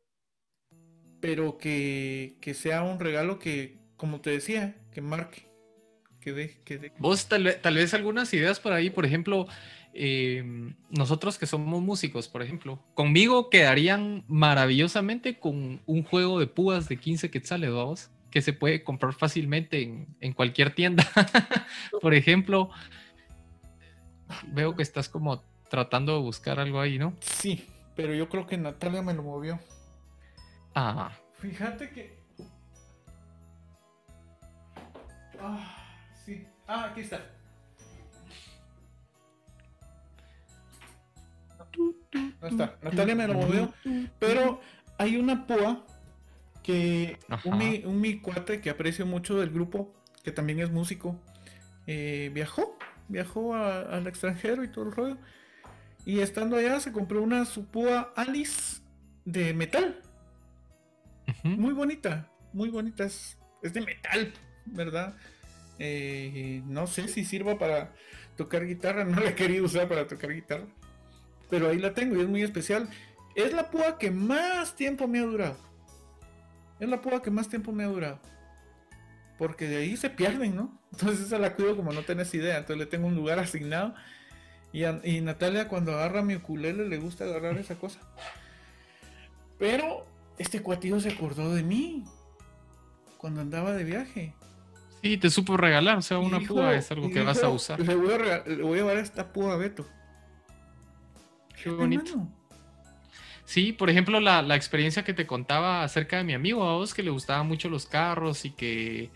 [SPEAKER 1] pero que, sea un regalo que, como te decía, que marque. Que de, que
[SPEAKER 2] Vos tal, vez algunas ideas por ahí, por ejemplo, em, nosotros que somos músicos, por ejemplo, conmigo quedarían maravillosamente con un juego de púas de 15 quetzales, vamos, que se puede comprar fácilmente en, en cualquier tienda. por ejemplo, veo que estás como tratando de buscar algo ahí, ¿no?
[SPEAKER 1] Sí, pero yo creo que Natalia me lo movió.
[SPEAKER 2] Ah.
[SPEAKER 1] Fíjate que. Ah, sí. Ah, aquí está. No está. Natalia me lo movió. Pero hay una púa que un mi, un mi, cuate que aprecio mucho del grupo, que también es músico, eh, viajó. Viajó al extranjero y todo el rollo. Y estando allá se compró una su púa Alice de metal. Muy bonita, muy bonita. Es, de metal, ¿verdad? Eh, no sé si sirva para tocar guitarra, no la he querido usar para tocar guitarra. Pero ahí la tengo y es muy especial. Es la púa que más tiempo me ha durado. Es la púa que más tiempo me ha durado. Porque de ahí se pierden, ¿no? Entonces esa la cuido como no tenés idea. Entonces le tengo un lugar asignado. Y, y Natalia cuando agarra mi ukulele le gusta agarrar esa cosa. Pero este cuatillo se acordó de mí cuando andaba de viaje.
[SPEAKER 2] Sí, te supo regalar, o sea, una púa es algo que vas a usar.
[SPEAKER 1] Le voy a, le voy a llevar esta púa a Beto.
[SPEAKER 2] Qué bonito. Sí, por ejemplo, la, experiencia que te contaba acerca de mi amigo, a vos que le gustaban mucho los carros y que,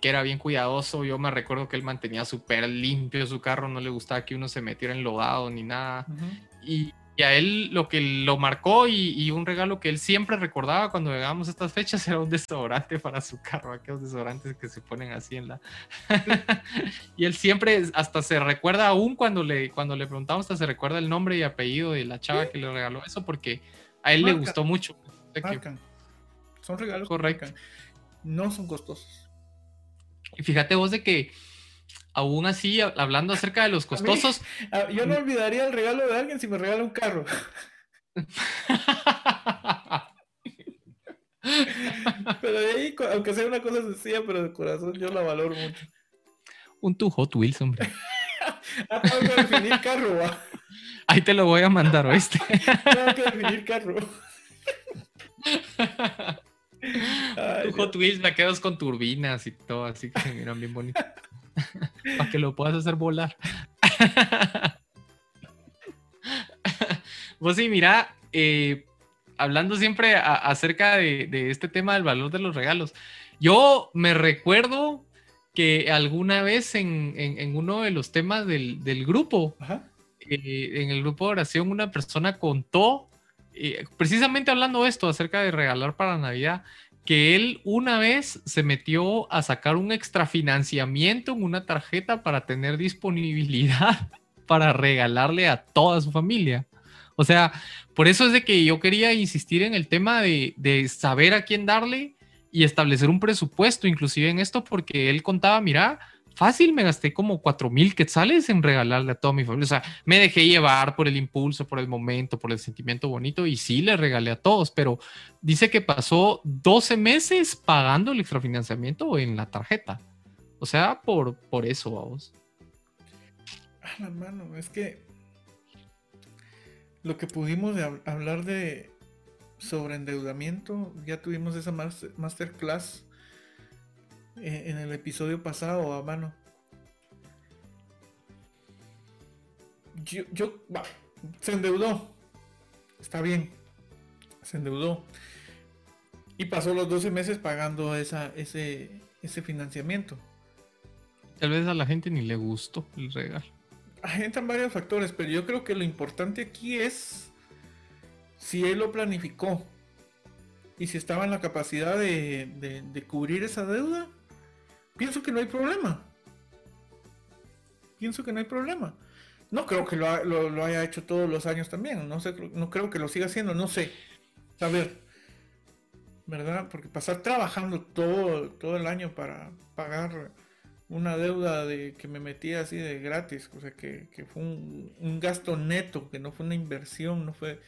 [SPEAKER 2] que era bien cuidadoso. Yo me recuerdo que él mantenía súper limpio su carro, no le gustaba que uno se metiera enlodado ni nada. Y Y a él lo que lo marcó y, un regalo que él siempre recordaba cuando llegábamos a estas fechas era un desodorante para su carro, aquellos desodorantes que se ponen así en la... y él siempre hasta se recuerda aún cuando le, cuando le preguntamos, hasta se recuerda el nombre y apellido de la chava que le regaló eso porque a él le gustó mucho.
[SPEAKER 1] Son regalos Correcto. No son costosos.
[SPEAKER 2] Y fíjate vos de que aún así, hablando acerca de los costosos.
[SPEAKER 1] yo no olvidaría el regalo de alguien si me regala un carro. pero de ahí, aunque sea una cosa sencilla, pero de corazón, yo la valoro mucho.
[SPEAKER 2] Un tu Hot Wheels, hombre.
[SPEAKER 1] ah, tengo que definir carro, ¿va?
[SPEAKER 2] Ahí te lo voy a mandar, ¿oíste?
[SPEAKER 1] tengo que definir carro.
[SPEAKER 2] tu Hot Wheels me quedas con turbinas y todo, así que se miran bien bonitos. para que lo puedas hacer volar. Vos sí, mira, eh, hablando siempre acerca de, este tema del valor de los regalos, yo me recuerdo que alguna vez en, uno de los temas del, grupo, eh, en el grupo de oración, una persona contó, eh, precisamente hablando esto, acerca de regalar para Navidad, que él una vez se metió a sacar un extrafinanciamiento en una tarjeta para tener disponibilidad para regalarle a toda su familia. O sea, por eso es de que yo quería insistir en el tema de, de saber a quién darle y establecer un presupuesto, inclusive en esto, porque él contaba, mira, fácil me gasté como cuatro mil quetzales en regalarle a toda mi familia. O sea, me dejé llevar por el impulso, por el momento, por el sentimiento bonito y sí le regalé a todos, pero dice que pasó 12 meses pagando el extrafinanciamiento en la tarjeta. O sea, por, por eso, vamos.
[SPEAKER 1] Ah, la mano, es que lo que pudimos hablar de sobre endeudamiento, ya tuvimos esa masterclass en el episodio pasado, a mano. Yo, yo se endeudó. Está bien. Se endeudó. Y pasó los 12 meses pagando esa, ese, ese financiamiento.
[SPEAKER 2] Tal vez a la gente ni le gustó el regalo.
[SPEAKER 1] Entran varios factores, pero yo creo que lo importante aquí es si él lo planificó y si estaba en la capacidad de, de cubrir esa deuda pienso que no hay problema. Pienso que no hay problema. No creo que lo, haya hecho todos los años también. No sé, no creo que lo siga haciendo. No sé. A ver. ¿Verdad? Porque pasar trabajando todo, todo el año para pagar una deuda de que me metí así de gratis. O sea, que, fue un, gasto neto, que no fue una inversión, no fue.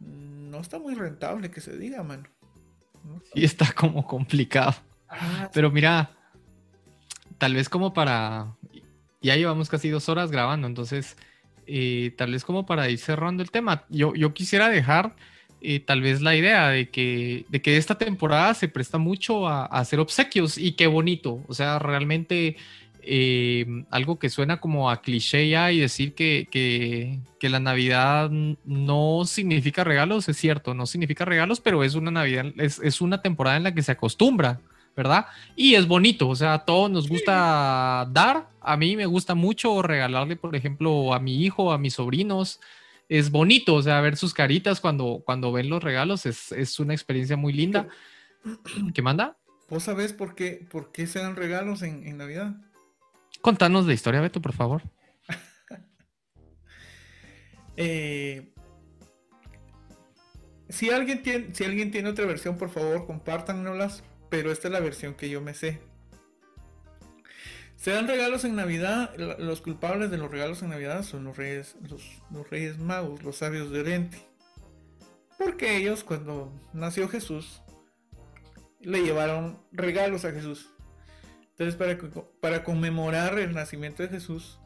[SPEAKER 1] No está muy rentable que se diga, mano.
[SPEAKER 2] y está como complicado. Ah, Pero mira, tal vez como para, ya llevamos casi dos horas grabando, entonces eh, tal vez como para ir cerrando el tema, yo, yo quisiera dejar eh, tal vez la idea de que, de que esta temporada se presta mucho a, hacer obsequios y qué bonito, o sea, realmente... Eh, algo que suena como a cliché ya y decir que, que, que, la Navidad no significa regalos, es cierto, no significa regalos, pero es una Navidad, es, es una temporada en la que se acostumbra ¿verdad? Y es bonito, o sea, a todos nos gusta dar, a mí me gusta mucho regalarle, por ejemplo, a mi hijo, a mis sobrinos, es bonito, o sea, ver sus caritas cuando, cuando ven los regalos, es, una experiencia muy linda. ¿Qué manda?
[SPEAKER 1] ¿Vos sabés por qué, por qué se dan regalos en, Navidad?
[SPEAKER 2] Contanos la historia, Beto, por favor.
[SPEAKER 1] Eh, si, alguien tiene, si alguien tiene otra versión, por favor, compártanoslas pero esta es la versión que yo me sé. Se dan regalos en Navidad, los culpables de los regalos en Navidad son los reyes, los, reyes magos, los sabios de Oriente. Porque ellos cuando nació Jesús, le llevaron regalos a Jesús. Entonces para, para conmemorar el nacimiento de Jesús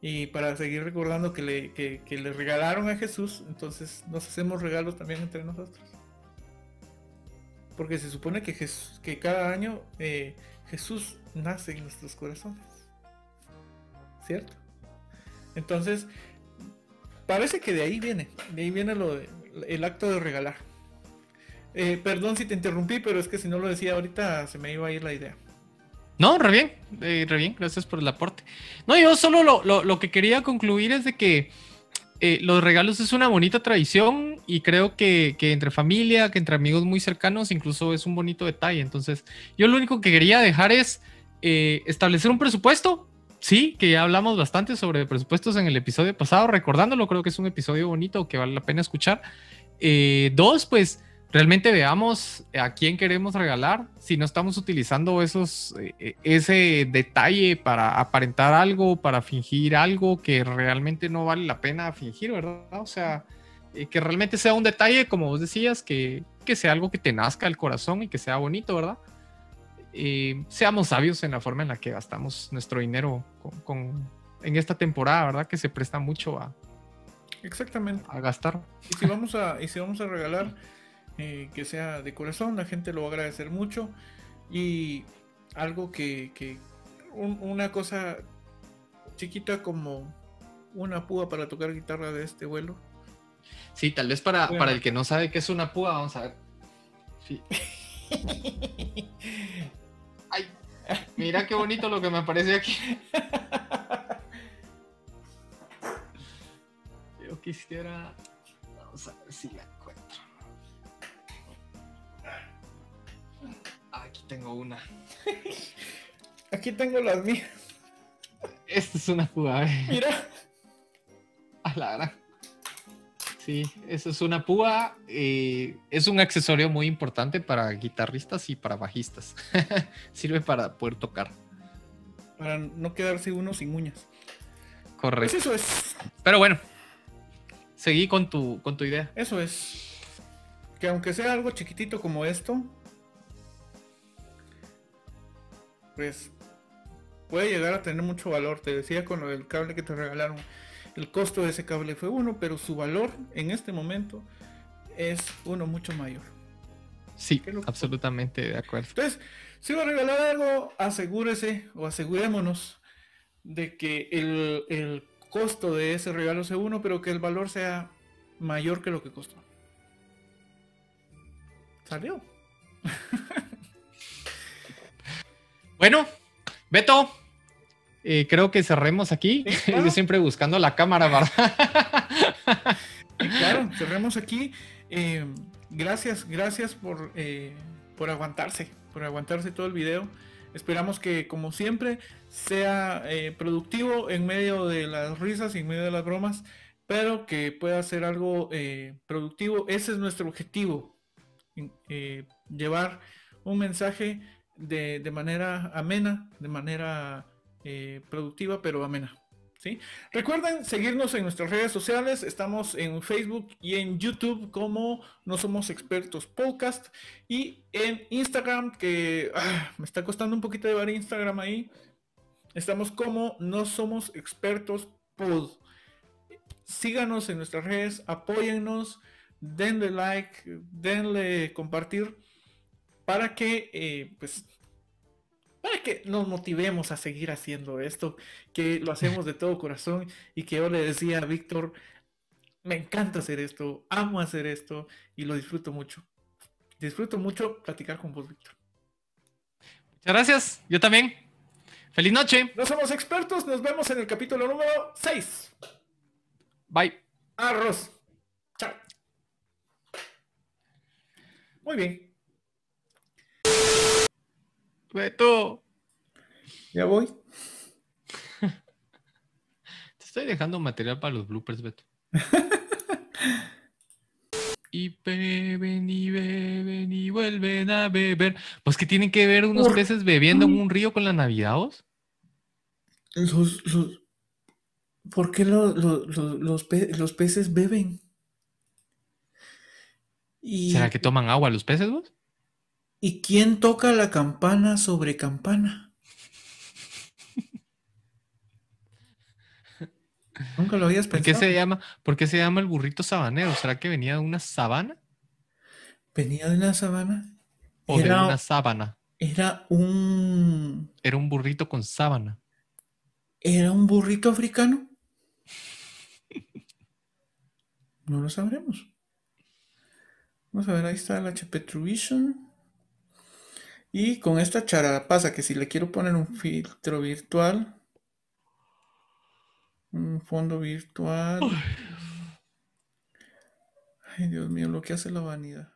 [SPEAKER 1] y para seguir recordando que le, que le regalaron a Jesús, entonces nos hacemos regalos también entre nosotros. Porque se supone que, que cada año eh, Jesús nace en nuestros corazones. ¿Cierto? Entonces, parece que de ahí viene. De ahí viene lo el acto de regalar. Eh, perdón si te interrumpí, pero es que si no lo decía ahorita se me iba a ir la idea.
[SPEAKER 2] No, re bien, eh, re bien, gracias por el aporte. No, yo solo lo, lo, que quería concluir es de que eh, los regalos es una bonita tradición y creo que, que, entre familia, que entre amigos muy cercanos, incluso es un bonito detalle. Entonces, yo lo único que quería dejar es eh, establecer un presupuesto. Sí, que ya hablamos bastante sobre presupuestos en el episodio pasado, recordándolo, creo que es un episodio bonito que vale la pena escuchar. Eh, dos, pues realmente veamos a quién queremos regalar, si no estamos utilizando esos, eh, ese detalle para aparentar algo, para fingir algo que realmente no vale la pena fingir, ¿verdad? O sea, eh, que realmente sea un detalle, como vos decías, que, que sea algo que te nazca el corazón y que sea bonito, ¿verdad? Eh, seamos sabios en la forma en la que gastamos nuestro dinero con, en esta temporada, ¿verdad? Que se presta mucho a,
[SPEAKER 1] Exactamente.
[SPEAKER 2] a gastar.
[SPEAKER 1] Y si vamos a, y si vamos a regalar eh, que sea de corazón, la gente lo va a agradecer mucho. Y algo que, que una cosa chiquita como una púa para tocar guitarra de este vuelo.
[SPEAKER 2] Sí, tal vez para, para el que no sabe qué es una púa, vamos a ver. Sí. Ay, mira qué bonito lo que me aparece aquí. Yo quisiera. Vamos a ver si la encuentro. Aquí tengo una.
[SPEAKER 1] Aquí tengo las mías.
[SPEAKER 2] Esta es una púa. ¿eh?
[SPEAKER 1] Mira.
[SPEAKER 2] A la gran. Sí, eso es una púa. Eh, es un accesorio muy importante para guitarristas y para bajistas. Sirve para poder tocar.
[SPEAKER 1] Para no quedarse uno sin uñas.
[SPEAKER 2] Correcto.
[SPEAKER 1] Pues eso es.
[SPEAKER 2] Pero bueno, seguí con tu, con tu idea.
[SPEAKER 1] Eso es. Que aunque sea algo chiquitito como esto, pues puede llegar a tener mucho valor. Te decía con lo del cable que te regalaron. El costo de ese cable fue uno, pero su valor en este momento es uno mucho mayor.
[SPEAKER 2] Sí, absolutamente de acuerdo.
[SPEAKER 1] Entonces, si va a regalar algo, asegúrese o asegurémonos de que el, el costo de ese regalo sea uno, pero que el valor sea mayor que lo que costó. Salió.
[SPEAKER 2] bueno, Beto, eh, creo que cerremos aquí.
[SPEAKER 1] Sí, claro.
[SPEAKER 2] Yo siempre buscando la cámara, ¿verdad?
[SPEAKER 1] Claro, cerremos aquí. Eh, gracias, gracias por, eh, por aguantarse, por aguantarse todo el video. Esperamos que, como siempre, sea productivo en medio de las risas y en medio de las bromas, pero que pueda ser algo productivo. Ese es nuestro objetivo, llevar un mensaje de, de manera amena, de manera eh, productiva, pero amena. ¿sí? Recuerden seguirnos en nuestras redes sociales. Estamos en Facebook y en YouTube como No Somos Expertos Podcast. Y en Instagram, que ah, me está costando un poquito llevar Instagram ahí. Estamos como No Somos Expertos Pod. Síganos en nuestras redes, apóyennos, denle like, denle compartir para que eh, pues para que nos motivemos a seguir haciendo esto, que lo hacemos de todo corazón y que yo le decía a Víctor, me encanta hacer esto, amo hacer esto y lo disfruto mucho. Disfruto mucho platicar con vos, Víctor.
[SPEAKER 2] Muchas gracias, yo también. Feliz noche.
[SPEAKER 1] No somos expertos, nos vemos en el capítulo número 6.
[SPEAKER 2] Bye.
[SPEAKER 1] Arroz. Chao. Muy bien.
[SPEAKER 2] Beto.
[SPEAKER 1] Ya voy.
[SPEAKER 2] Te estoy dejando material para los bloopers, Beto. y beben y beben y vuelven a beber. Pues que tienen que ver unos peces bebiendo en un río con la Navidad.
[SPEAKER 1] Los, los- ¿Por qué lo- lo- lo- los, pe- los peces beben? ¿Y,
[SPEAKER 2] ¿Será que toman agua los peces, vos?
[SPEAKER 1] ¿Y quién toca la campana sobre campana? Nunca lo habías
[SPEAKER 2] ¿Por qué
[SPEAKER 1] pensado.
[SPEAKER 2] se llama, por qué se llama el burrito sabanero? ¿Será que venía de una sabana
[SPEAKER 1] Venía de una sabana.
[SPEAKER 2] o de una sábana?
[SPEAKER 1] era un
[SPEAKER 2] Era un burrito con sábana.
[SPEAKER 1] ¿Era un burrito africano? No lo sabremos. Vamos a ver, ahí está el HP Vision. Y con esta charada pasa que si le quiero poner un filtro virtual, un fondo virtual. Ay, Dios mío, lo que hace la vanidad.